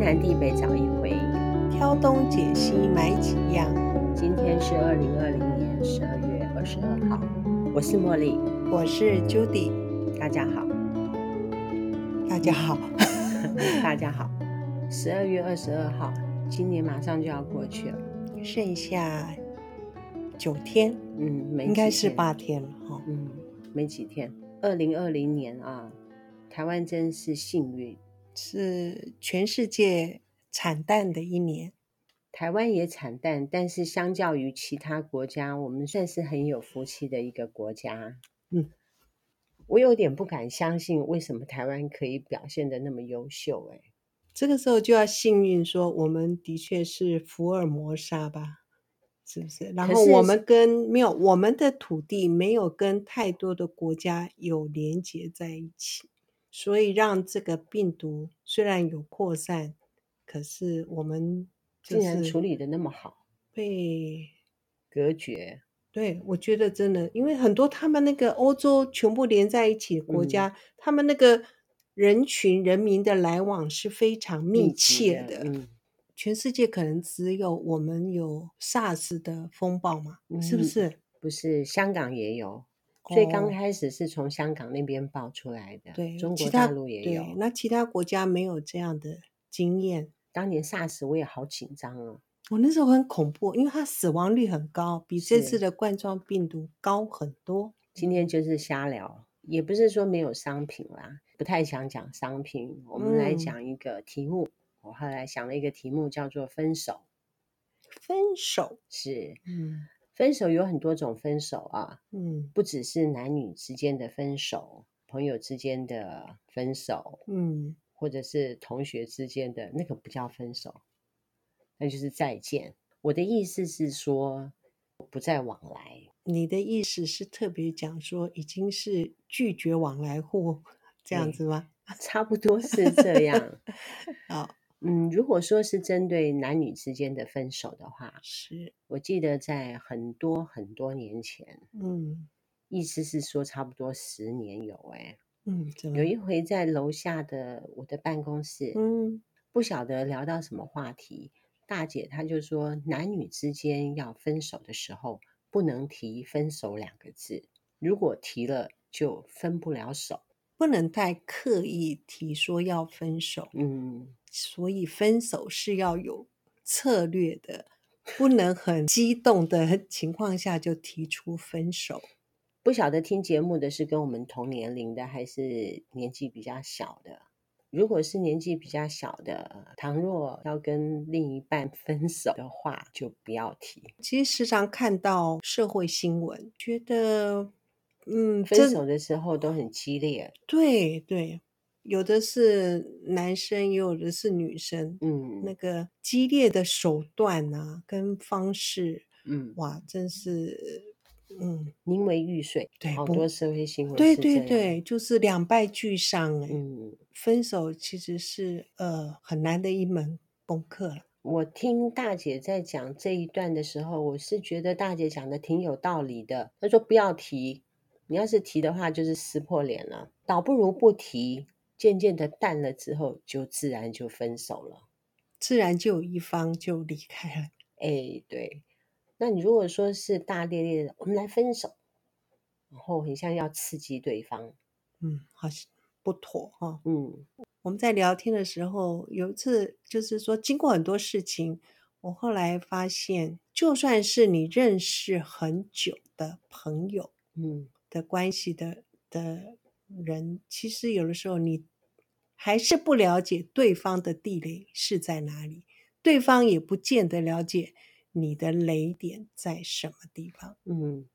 南地北找一回，挑东拣西买几样。今天是二零二零年十二月二十二号，我是茉莉，我是 Judy，大家好，大家好，大家好。十二月二十二号，今年马上就要过去了，剩下九天，嗯，没应该是八天了哈，嗯，没几天。二零二零年啊，台湾真是幸运。是全世界惨淡的一年，台湾也惨淡，但是相较于其他国家，我们算是很有福气的一个国家。嗯，我有点不敢相信，为什么台湾可以表现的那么优秀？哎，这个时候就要幸运说，我们的确是福尔摩沙吧，是不是？然后我们跟没有我们的土地没有跟太多的国家有连接在一起。所以让这个病毒虽然有扩散，可是我们竟然处理的那么好，被隔绝。对，我觉得真的，因为很多他们那个欧洲全部连在一起的国家，嗯、他们那个人群人民的来往是非常密切的。嗯，全世界可能只有我们有 SARS 的风暴嘛，嗯、是不是？不是，香港也有。所以刚开始是从香港那边爆出来的，对，中国大陆也有。那其他国家没有这样的经验。当年 SARS 我也好紧张哦，我那时候很恐怖，因为它死亡率很高，比这次的冠状病毒高很多。今天就是瞎聊，也不是说没有商品啦，不太想讲商品。我们来讲一个题目，嗯、我后来想了一个题目叫做分手。分手是，嗯。分手有很多种分手啊，嗯，不只是男女之间的分手，朋友之间的分手，嗯，或者是同学之间的那个不叫分手，那就是再见。我的意思是说，不再往来。你的意思是特别讲说，已经是拒绝往来户 这样子吗？差不多是这样。好。嗯，如果说是针对男女之间的分手的话，是。我记得在很多很多年前，嗯，意思是说差不多十年有哎，嗯，有一回在楼下的我的办公室，嗯，不晓得聊到什么话题，大姐她就说男女之间要分手的时候不能提分手两个字，如果提了就分不了手，不能太刻意提说要分手，嗯。所以分手是要有策略的，不能很激动的 情况下就提出分手。不晓得听节目的是跟我们同年龄的，还是年纪比较小的？如果是年纪比较小的，倘若要跟另一半分手的话，就不要提。其实时常看到社会新闻，觉得嗯，分手的时候都很激烈。对对。有的是男生，也有的是女生。嗯，那个激烈的手段啊，跟方式，嗯，哇，真是，嗯，宁为玉碎。对，好多社会新闻。对对对，就是两败俱伤。嗯，分手其实是呃很难的一门功课了。我听大姐在讲这一段的时候，我是觉得大姐讲的挺有道理的。她说不要提，你要是提的话，就是撕破脸了，倒不如不提。渐渐的淡了之后，就自然就分手了，自然就有一方就离开了。哎，对，那你如果说是大咧咧的，我们来分手，然后很像要刺激对方，嗯，好像不妥哈、哦。嗯，我们在聊天的时候，有一次就是说，经过很多事情，我后来发现，就算是你认识很久的朋友，嗯，的关系的的人，其实有的时候你。还是不了解对方的地雷是在哪里，对方也不见得了解你的雷点在什么地方。嗯，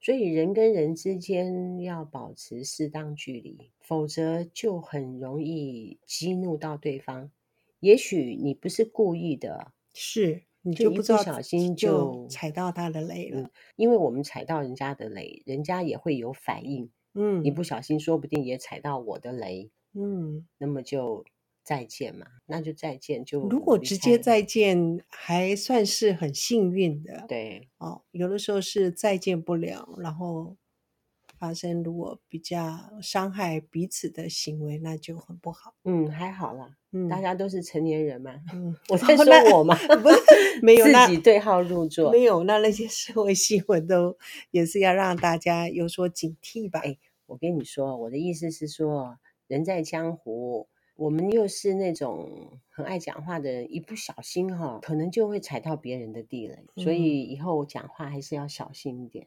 所以人跟人之间要保持适当距离，否则就很容易激怒到对方。也许你不是故意的，是你就不小心就，就踩到他的雷了。嗯，因为我们踩到人家的雷，人家也会有反应。嗯，你不小心说不定也踩到我的雷。嗯，那么就再见嘛，那就再见。就如果直接再见，还算是很幸运的。对，哦，有的时候是再见不了，然后发生如果比较伤害彼此的行为，那就很不好。嗯，还好啦，嗯，大家都是成年人嘛。嗯，我在说我嘛，不是没有自己对号入座，没有那那些社会新闻都也是要让大家有所警惕吧。哎，我跟你说，我的意思是说，人在江湖。我们又是那种很爱讲话的人，一不小心哈，可能就会踩到别人的地雷，所以以后我讲话还是要小心一点。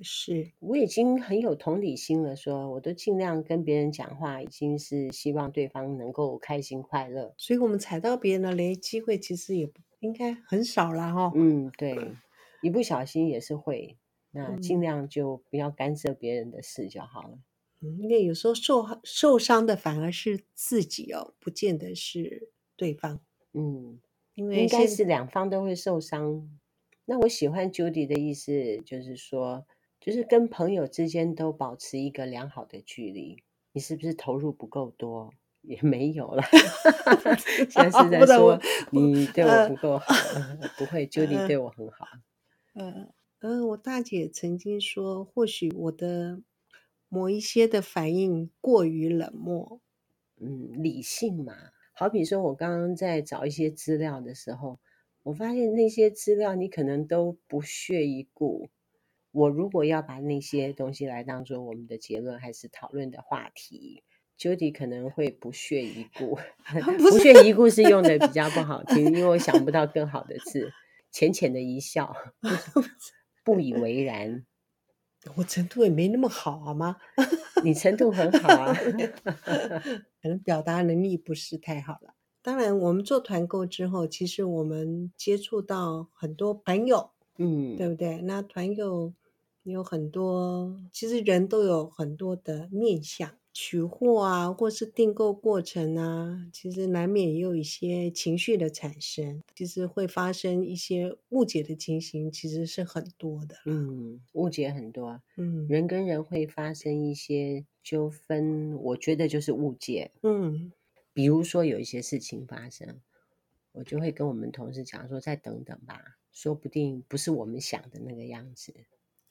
是，我已经很有同理心了，说我都尽量跟别人讲话，已经是希望对方能够开心快乐。所以我们踩到别人的雷机会其实也应该很少了哈。嗯，对，一不小心也是会，那尽量就不要干涉别人的事就好了。因为有时候受受伤的反而是自己哦，不见得是对方。嗯，因为应该是两方都会受伤。那我喜欢 Judy 的意思，就是说，就是跟朋友之间都保持一个良好的距离。你是不是投入不够多？也没有了。现在是 在说你对我不够好，呃、不会，Judy 对我很好。嗯嗯、呃，我大姐曾经说，或许我的。某一些的反应过于冷漠，嗯，理性嘛。好比说，我刚刚在找一些资料的时候，我发现那些资料你可能都不屑一顾。我如果要把那些东西来当做我们的结论还是讨论的话题，Judy 可能会不屑一顾。不屑一顾是用的比较不好听，因为我想不到更好的字，浅浅的一笑，不以为然。我程度也没那么好，好吗？你程度很好啊，可能表达能力不是太好了。当然，我们做团购之后，其实我们接触到很多朋友，嗯，对不对？那团友有很多，其实人都有很多的面向。取货啊，或是订购过程啊，其实难免也有一些情绪的产生，其实会发生一些误解的情形，其实是很多的。嗯，误解很多。嗯，人跟人会发生一些纠纷，我觉得就是误解。嗯，比如说有一些事情发生，我就会跟我们同事讲说：“再等等吧，说不定不是我们想的那个样子。”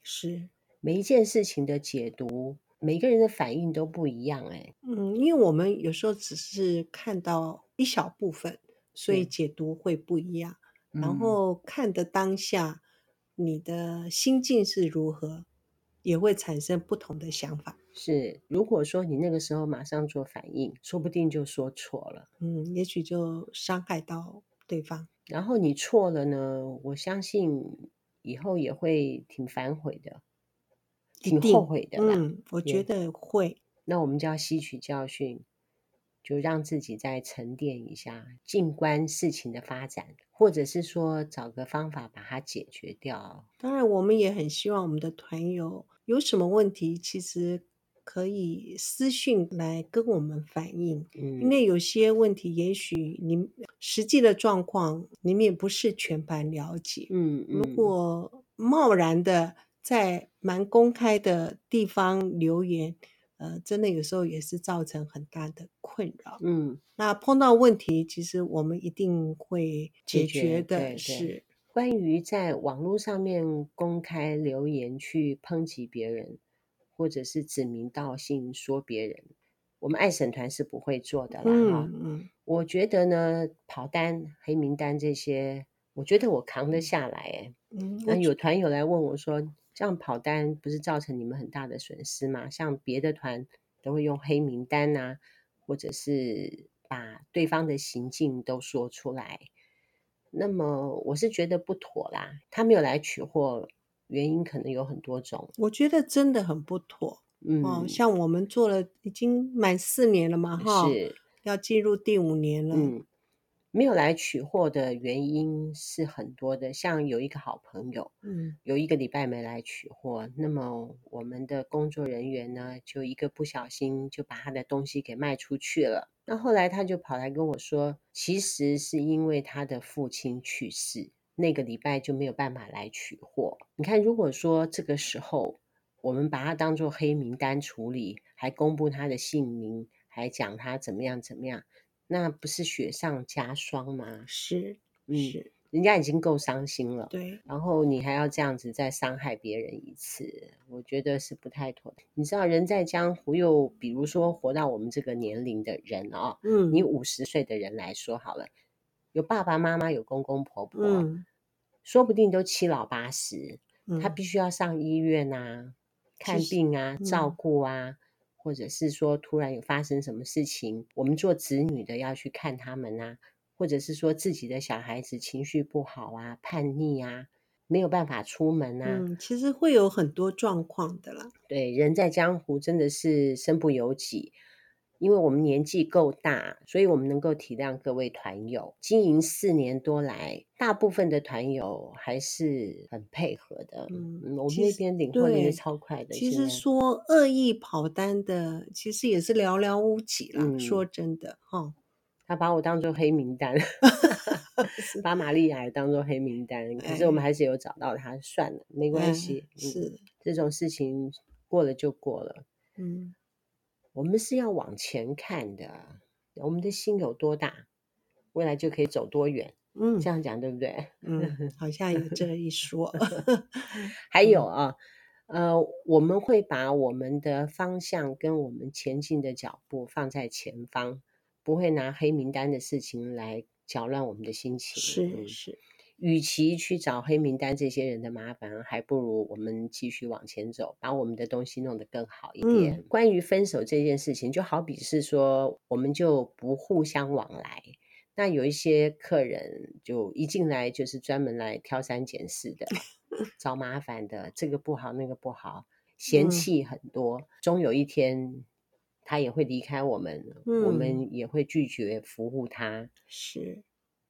是每一件事情的解读。每个人的反应都不一样，哎，嗯，因为我们有时候只是看到一小部分，所以解读会不一样。嗯、然后看的当下，你的心境是如何，也会产生不同的想法。是，如果说你那个时候马上做反应，说不定就说错了，嗯，也许就伤害到对方。然后你错了呢，我相信以后也会挺反悔的。挺后悔的，嗯，我觉得会。那我们就要吸取教训，就让自己再沉淀一下，静观事情的发展，或者是说找个方法把它解决掉。当然，我们也很希望我们的团友有什么问题，其实可以私讯来跟我们反映。嗯，因为有些问题，也许你实际的状况你们也不是全盘了解。嗯，嗯，如果贸然的。在蛮公开的地方留言，呃，真的有时候也是造成很大的困扰。嗯，那碰到问题，其实我们一定会解决的。是关于在网络上面公开留言去抨击别人，或者是指名道姓说别人，我们爱审团是不会做的啦。嗯嗯，我觉得呢，跑单、黑名单这些，我觉得我扛得下来。哎，嗯，那有团友来问我说。这样跑单不是造成你们很大的损失吗？像别的团都会用黑名单啊，或者是把对方的行径都说出来。那么我是觉得不妥啦。他没有来取货，原因可能有很多种。我觉得真的很不妥。嗯，哦，像我们做了已经满四年了嘛，哈，是要进入第五年了。嗯。没有来取货的原因是很多的，像有一个好朋友，嗯，有一个礼拜没来取货，那么我们的工作人员呢，就一个不小心就把他的东西给卖出去了。那后来他就跑来跟我说，其实是因为他的父亲去世，那个礼拜就没有办法来取货。你看，如果说这个时候我们把他当做黑名单处理，还公布他的姓名，还讲他怎么样怎么样。那不是雪上加霜吗？是，嗯，是，人家已经够伤心了，对，然后你还要这样子再伤害别人一次，我觉得是不太妥。你知道，人在江湖，又比如说活到我们这个年龄的人啊、哦，嗯，你五十岁的人来说好了，有爸爸妈妈，有公公婆婆，嗯，说不定都七老八十，嗯，他必须要上医院啊，看病啊，照顾啊，嗯，或者是说突然有发生什么事情，我们做子女的要去看他们啊。或者是说自己的小孩子情绪不好啊、叛逆啊，没有办法出门啊，嗯，其实会有很多状况的啦。对，人在江湖真的是身不由己，因为我们年纪够大，所以我们能够体谅各位团友。经营四年多来，大部分的团友还是很配合的。嗯，我们那边领货也是超快的。其实说恶意跑单的，其实也是寥寥无几啦。嗯，说真的，哈。他把我当做黑名单，把玛丽亚也当做黑名单。可是我们还是有找到他，算了，没关系。嗯、是这种事情过了就过了。嗯，我们是要往前看的。我们的心有多大，未来就可以走多远。嗯，这样讲对不对？嗯，好像有这一说。还有啊，呃，我们会把我们的方向跟我们前进的脚步放在前方。不会拿黑名单的事情来搅乱我们的心情。是是，与其去找黑名单这些人的麻烦，还不如我们继续往前走，把我们的东西弄得更好一点。嗯、关于分手这件事情，就好比是说，我们就不互相往来。那有一些客人就一进来就是专门来挑三拣四的，找麻烦的，这个不好，那个不好，嫌弃很多，嗯、终有一天。他也会离开我们，嗯，我们也会拒绝服务他。是，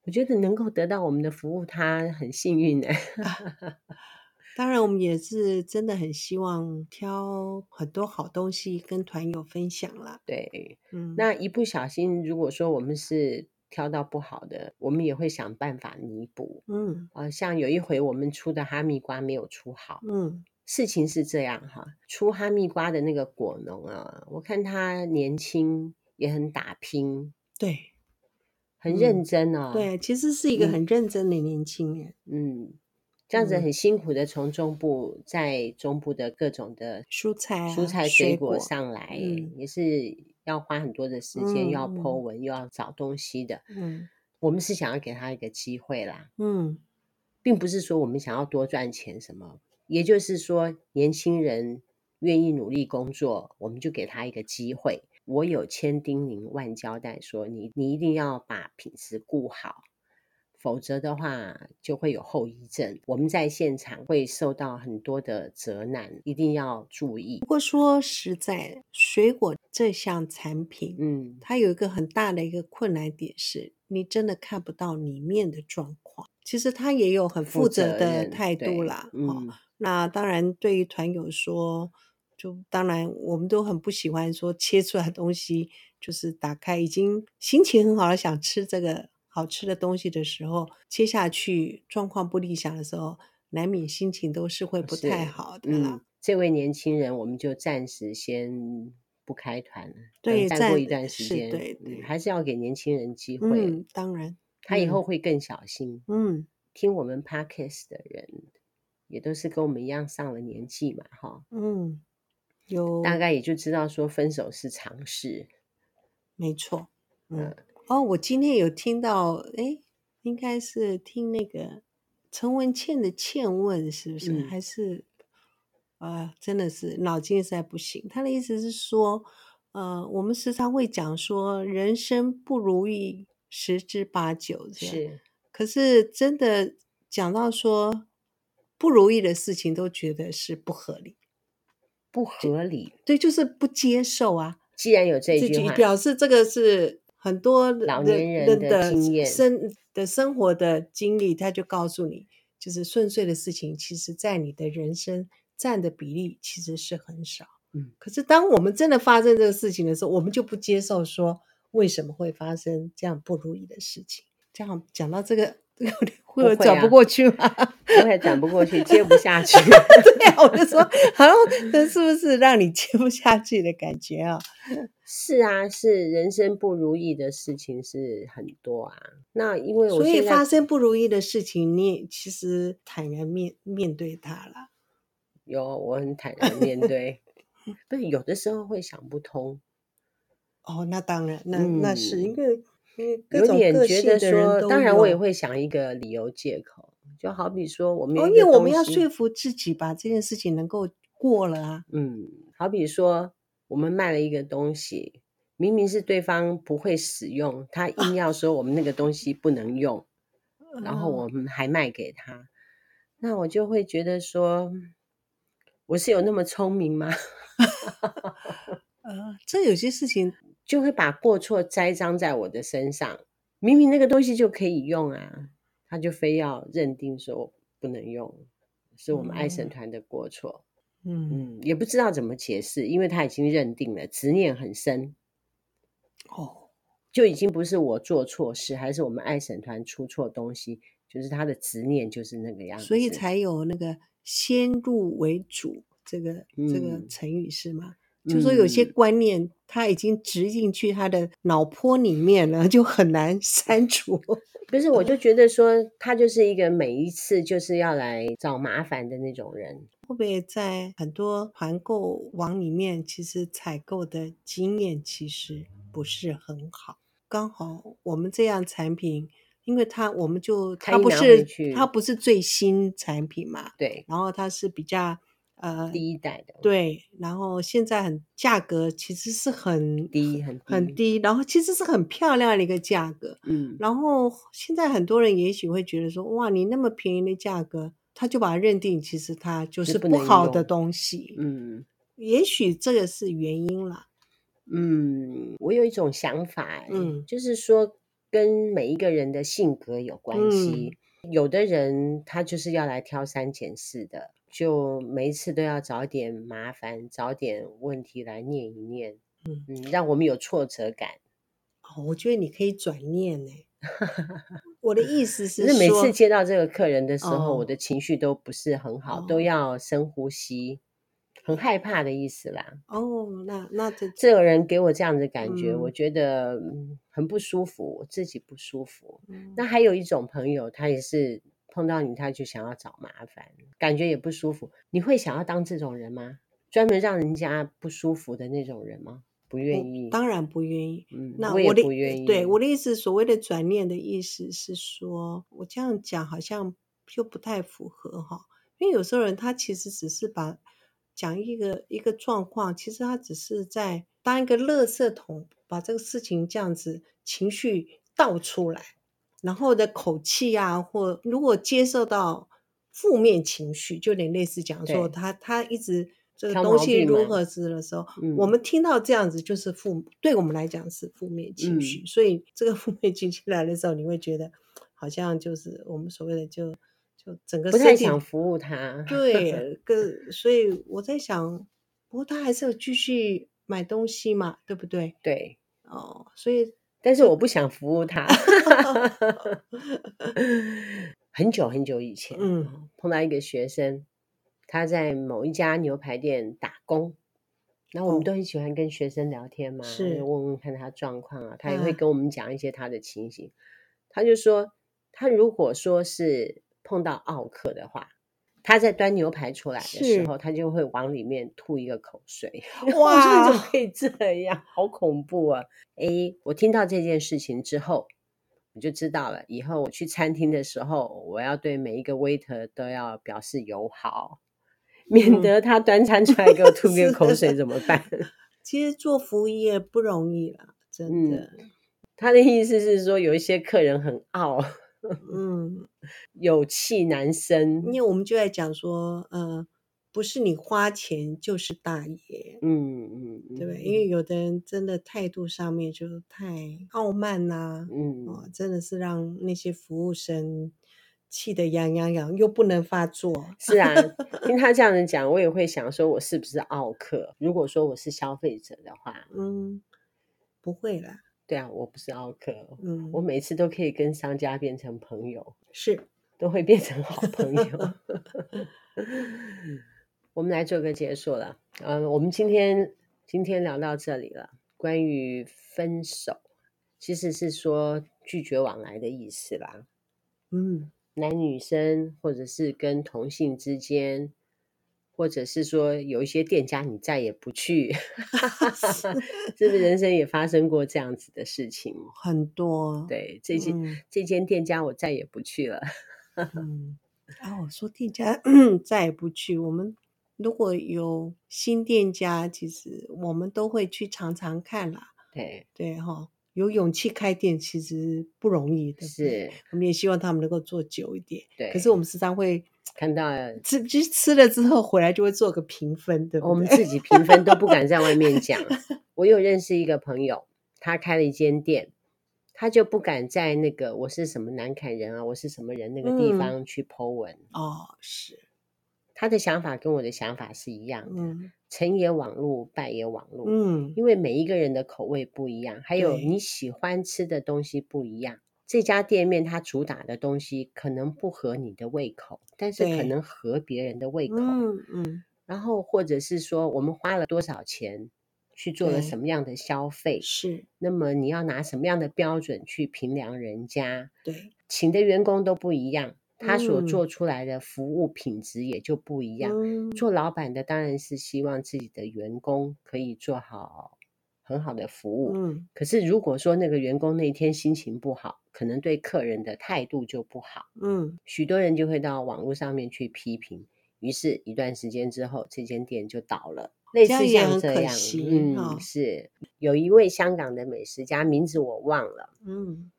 我觉得能够得到我们的服务，他很幸运的。当然，我们也是真的很希望挑很多好东西跟团友分享啦。对，嗯，那一不小心，如果说我们是挑到不好的，我们也会想办法弥补。嗯，啊，像有一回我们出的哈密瓜没有出好，嗯。事情是这样哈，出哈密瓜的那个果农啊，我看他年轻也很打拼，对，很认真哦。嗯、对，其实是一个很认真的年轻人。嗯，这样子很辛苦的从中部，在中部的各种的蔬菜、蔬菜水果上来，嗯、也是要花很多的时间，又、嗯、要 po 文，又要找东西的。嗯，我们是想要给他一个机会啦。嗯，并不是说我们想要多赚钱什么。也就是说，年轻人愿意努力工作，我们就给他一个机会。我有千叮咛万交代说，你你一定要把品质顾好，否则的话就会有后遗症。我们在现场会受到很多的责难，一定要注意。不过说实在，水果这项产品，嗯，它有一个很大的一个困难点是，你真的看不到里面的状况。其实它也有很负责的态度啦，嗯。那当然，对于团友说，就当然我们都很不喜欢说切出来的东西，就是打开已经心情很好了，想吃这个好吃的东西的时候，切下去状况不理想的时候，难免心情都是会不太好的。嗯，这位年轻人，我们就暂时先不开团了，对，再过一段时间，对对，还是要给年轻人机会。嗯，当然，他以后会更小心。嗯，听我们 Podcast 的人。也都是跟我们一样上了年纪嘛，哈，嗯，有大概也就知道说分手是常事，没错，嗯，哦，我今天有听到，哎，应该是听那个陈文茜的倩问，是不是？嗯、还是啊、呃，真的是脑筋实在不行。他的意思是说，呃，我们时常会讲说，人生不如意十之八九，是，可是真的讲到说。不如意的事情都觉得是不合理，不合理，对，就是不接受啊。既然有这一句话，表示这个是很多老年人的经验、生的生活的经历，他就告诉你，就是顺遂的事情，其实在你的人生占的比例其实是很少。嗯，可是当我们真的发生这个事情的时候，我们就不接受说为什么会发生这样不如意的事情。这样讲到这个。会有转不过去吗？不会转不过去，接不下去。对呀、啊，我就说，好像这是不是让你接不下去的感觉啊？是啊，是人生不如意的事情是很多啊。那因为我所以发生不如意的事情，你也其实坦然面面对它了。有，我很坦然面对。不是有的时候会想不通。哦，那当然，那、嗯、那是因为有点觉得说，当然我也会想一个理由借口，就好比说我们、哦、因为我们要说服自己把这件事情能够过了啊。嗯，好比说。我们卖了一个东西，明明是对方不会使用，他硬要说我们那个东西不能用，啊、然后我们还卖给他，嗯、那我就会觉得说，我是有那么聪明吗？呃，这有些事情就会把过错栽赃在我的身上，明明那个东西就可以用啊，他就非要认定说不能用，是我们爱神团的过错。嗯也不知道怎么解释，因为他已经认定了，执念很深。哦，就已经不是我做错事，还是我们爱神团出错东西，就是他的执念就是那个样子，所以才有那个先入为主这个、嗯、这个成语是吗？就说有些观念他已经植进去他的脑波里面了，就很难 删除。不是，我就觉得说他就是一个每一次就是要来找麻烦的那种人。会不会在很多团购网里面，其实采购的经验其实不是很好。刚好我们这样产品，因为它我们就它不是它不是最新产品嘛，对，然后它是比较。呃，第一代的对，然后现在很价格其实是很低很低很低，然后其实是很漂亮的一个价格，嗯，然后现在很多人也许会觉得说，哇，你那么便宜的价格，他就把它认定其实它就是不好的东西，嗯，也许这个是原因啦，嗯，我有一种想法，嗯，就是说跟每一个人的性格有关系，嗯，有的人他就是要来挑三拣四的。就每一次都要找点麻烦，找点问题来念一念，嗯嗯，让我们有挫折感。哦，我觉得你可以转念呢。我的意思是，是每次接到这个客人的时候，哦，我的情绪都不是很好，哦，都要深呼吸，很害怕的意思啦。哦，那那这这个人给我这样的感觉，嗯，我觉得很不舒服，我自己不舒服。嗯，那还有一种朋友，他也是。碰到你，他就想要找麻烦，感觉也不舒服。你会想要当这种人吗？专门让人家不舒服的那种人吗？不愿意，当然不愿意。嗯，那我也不愿意。对，我的意思，所谓的转念的意思是说，我这样讲好像就不太符合哈。因为有时候人他其实只是把讲一个一个状况，其实他只是在当一个垃圾桶，把这个事情这样子情绪倒出来。然后的口气啊，或如果接受到负面情绪，就有点类似讲说他他一直这个东西如何是的时候，我们听到这样子就是负，对我们来讲是负面情绪。嗯、所以这个负面情绪来的时候，你会觉得好像就是我们所谓的就就整个不太想服务他。对，跟所以我在想，不过他还是要继续买东西嘛，对不对？对，哦，所以。但是我不想服务他。很久很久以前，嗯，碰到一个学生，他在某一家牛排店打工。然后我们都很喜欢跟学生聊天嘛，是问问看他状况啊。他也会跟我们讲一些他的情形。他就说，他如果说是碰到奥客的话。他在端牛排出来的时候，他就会往里面吐一个口水。哇，怎么可以这样？好恐怖啊！诶，我听到这件事情之后，我就知道了，以后我去餐厅的时候，我要对每一个 waiter 都要表示友好，免得他端餐出来给我吐个口水怎么办？其实做服务业不容易啦，真的。嗯，他的意思是说，有一些客人很傲。嗯，有气难生，因为我们就在讲说，呃，不是你花钱就是大爷，嗯嗯，对不对？因为有的人真的态度上面就太傲慢呐、啊，嗯、哦，真的是让那些服务生气得痒痒痒，又不能发作。是啊，听他这样子讲，我也会想说，我是不是奥客？如果说我是消费者的话，嗯，不会啦。对啊，我不是奥克，嗯，我每次都可以跟商家变成朋友，是都会变成好朋友。我们来做个结束了，嗯，我们今天今天聊到这里了，关于分手，其实是说拒绝往来的意思啦。嗯，男女生或者是跟同性之间，或者是说有一些店家你再也不去，是不是人生也发生过这样子的事情？很多。对，这间、嗯、这间店家我再也不去了。嗯，啊，我说店家 再也不去，我们。如果有新店家，其实我们都会去尝尝看啦。对对哈，有勇气开店其实不容易的。是，我们也希望他们能够做久一点。对，可是我们时常会看到吃，其实吃了之后回来就会做个评分，对不对？我们自己评分都不敢在外面讲。我有认识一个朋友，他开了一间店，他就不敢在那个我是什么南崁人啊，我是什么人那个地方去 po 文。嗯、哦，是。他的想法跟我的想法是一样的，嗯、成也网络，败也网络。嗯，因为每一个人的口味不一样，还有你喜欢吃的东西不一样。这家店面它主打的东西可能不合你的胃口，但是可能合别人的胃口。嗯嗯。然后或者是说，我们花了多少钱去做了什么样的消费？是。那么你要拿什么样的标准去评量人家？对。请的员工都不一样。他所做出来的服务品质也就不一样。嗯、做老板的当然是希望自己的员工可以做好很好的服务。嗯、可是如果说那个员工那天心情不好，可能对客人的态度就不好。嗯，许多人就会到网络上面去批评，于是一段时间之后，这间店就倒了。类似像这样，嗯，哦、是有一位香港的美食家，名字我忘了。嗯，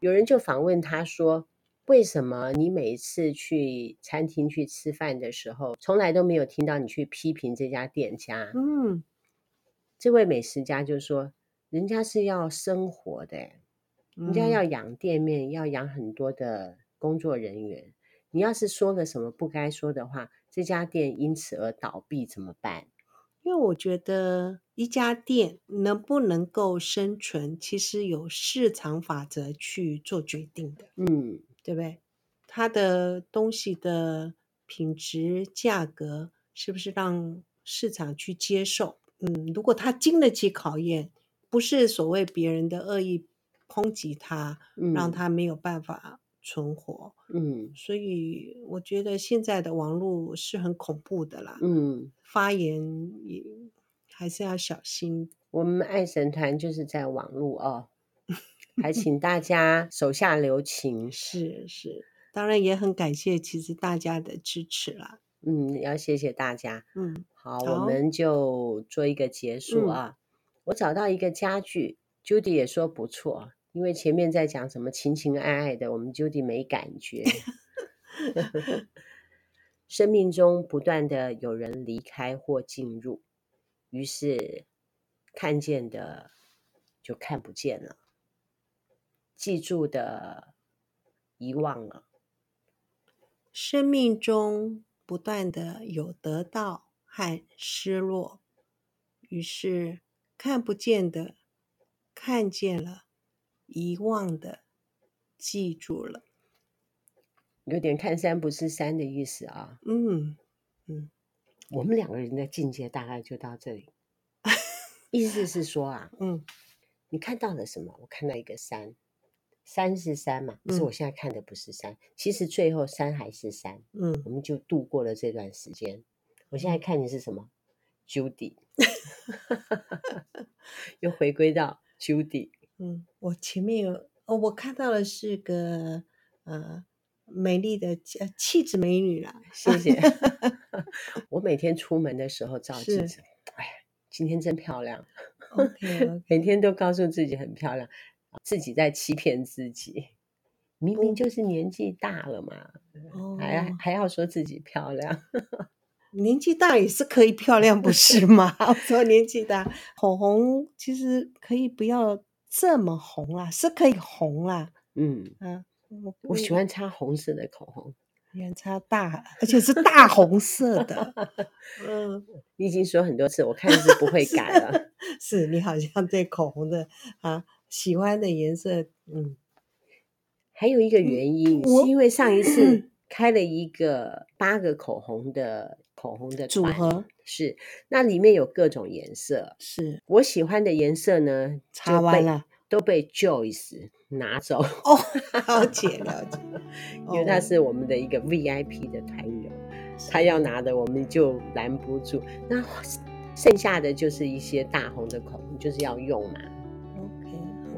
有人就访问他说。为什么你每一次去餐厅去吃饭的时候，从来都没有听到你去批评这家店家？嗯，这位美食家就说：“人家是要生活的，人家要养店面，要养很多的工作人员。你要是说了什么不该说的话，这家店因此而倒闭怎么办？”因为我觉得一家店能不能够生存，其实有市场法则去做决定的。嗯。对不对？它的东西的品质、价格是不是让市场去接受？嗯，如果它经得起考验，不是所谓别人的恶意抨击它，嗯，让它没有办法存活。嗯，所以我觉得现在的网络是很恐怖的啦。嗯，发言也还是要小心。我们爱神团就是在网络哦。还请大家手下留情，是是，当然也很感谢其实大家的支持啦。嗯，要谢谢大家。嗯，好，好，我们就做一个结束啊。嗯、我找到一个家具，Judy 也说不错，因为前面在讲什么情情爱爱的，我们 Judy 没感觉。生命中不断的有人离开或进入，于是看见的就看不见了。记住的遗忘了，生命中不断的有得到和失落，于是看不见的看见了，遗忘的记住了，有点看山不是山的意思啊。嗯嗯，我们两个人的境界大概就到这里，意思是说啊，嗯，你看到了什么？我看到一个山。山是山嘛，可是我现在看的不是山，嗯、其实最后山还是山。嗯，我们就度过了这段时间。我现在看的是什么？Judy，又回归到 Judy。嗯，我前面有哦，我看到的是个呃美丽的呃气质美女啦。谢谢。我每天出门的时候照镜子，哎呀，今天真漂亮。OK，, okay. 每天都告诉自己很漂亮。自己在欺骗自己，明明就是年纪大了嘛，哦、还还要说自己漂亮。年纪大也是可以漂亮，不是吗？我 说年纪大，口红其实可以不要这么红啦，是可以红啦。嗯嗯，我我喜欢擦红色的口红，喜欢擦大，而且是大红色的。嗯，你已经说很多次，我看是不会改了。是，是你好像对口红的啊。喜欢的颜色，嗯，还有一个原因，是因为上一次 开了一个八个口红的口红的组合，是，那里面有各种颜色，是。我喜欢的颜色呢，擦完了都被 Joyce 拿走哦，了解了解，因为他是我们的一个 VIP 的团友，他要拿的我们就拦不住，那剩下的就是一些大红的口红，就是要用嘛。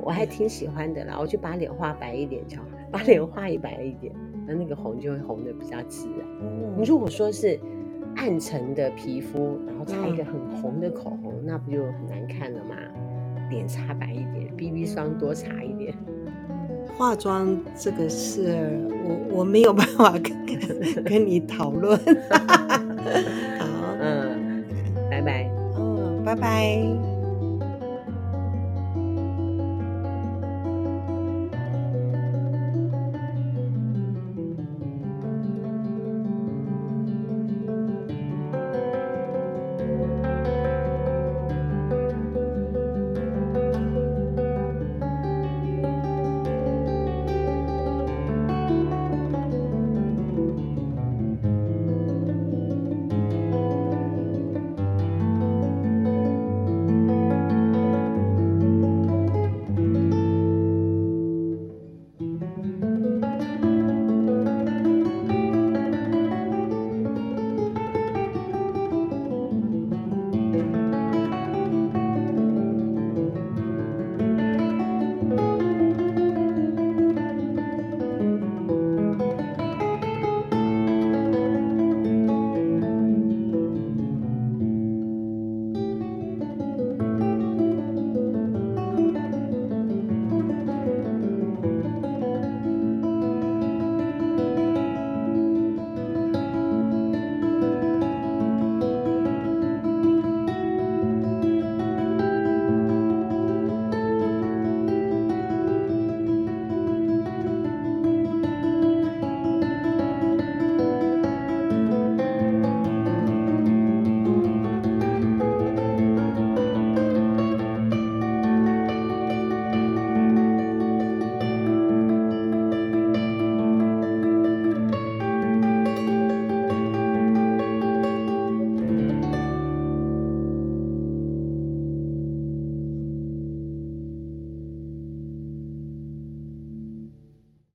我还挺喜欢的啦我就把脸画白一点就好把脸画一白一点那那个红就会红的比较自然你如果说是暗沉的皮肤然后擦一个很红的口红那不就很难看了吗脸擦白一点 bb 霜多擦一点。化妆这个事我我没有办法跟跟你讨论。哈哈哈好。嗯拜拜。嗯拜拜。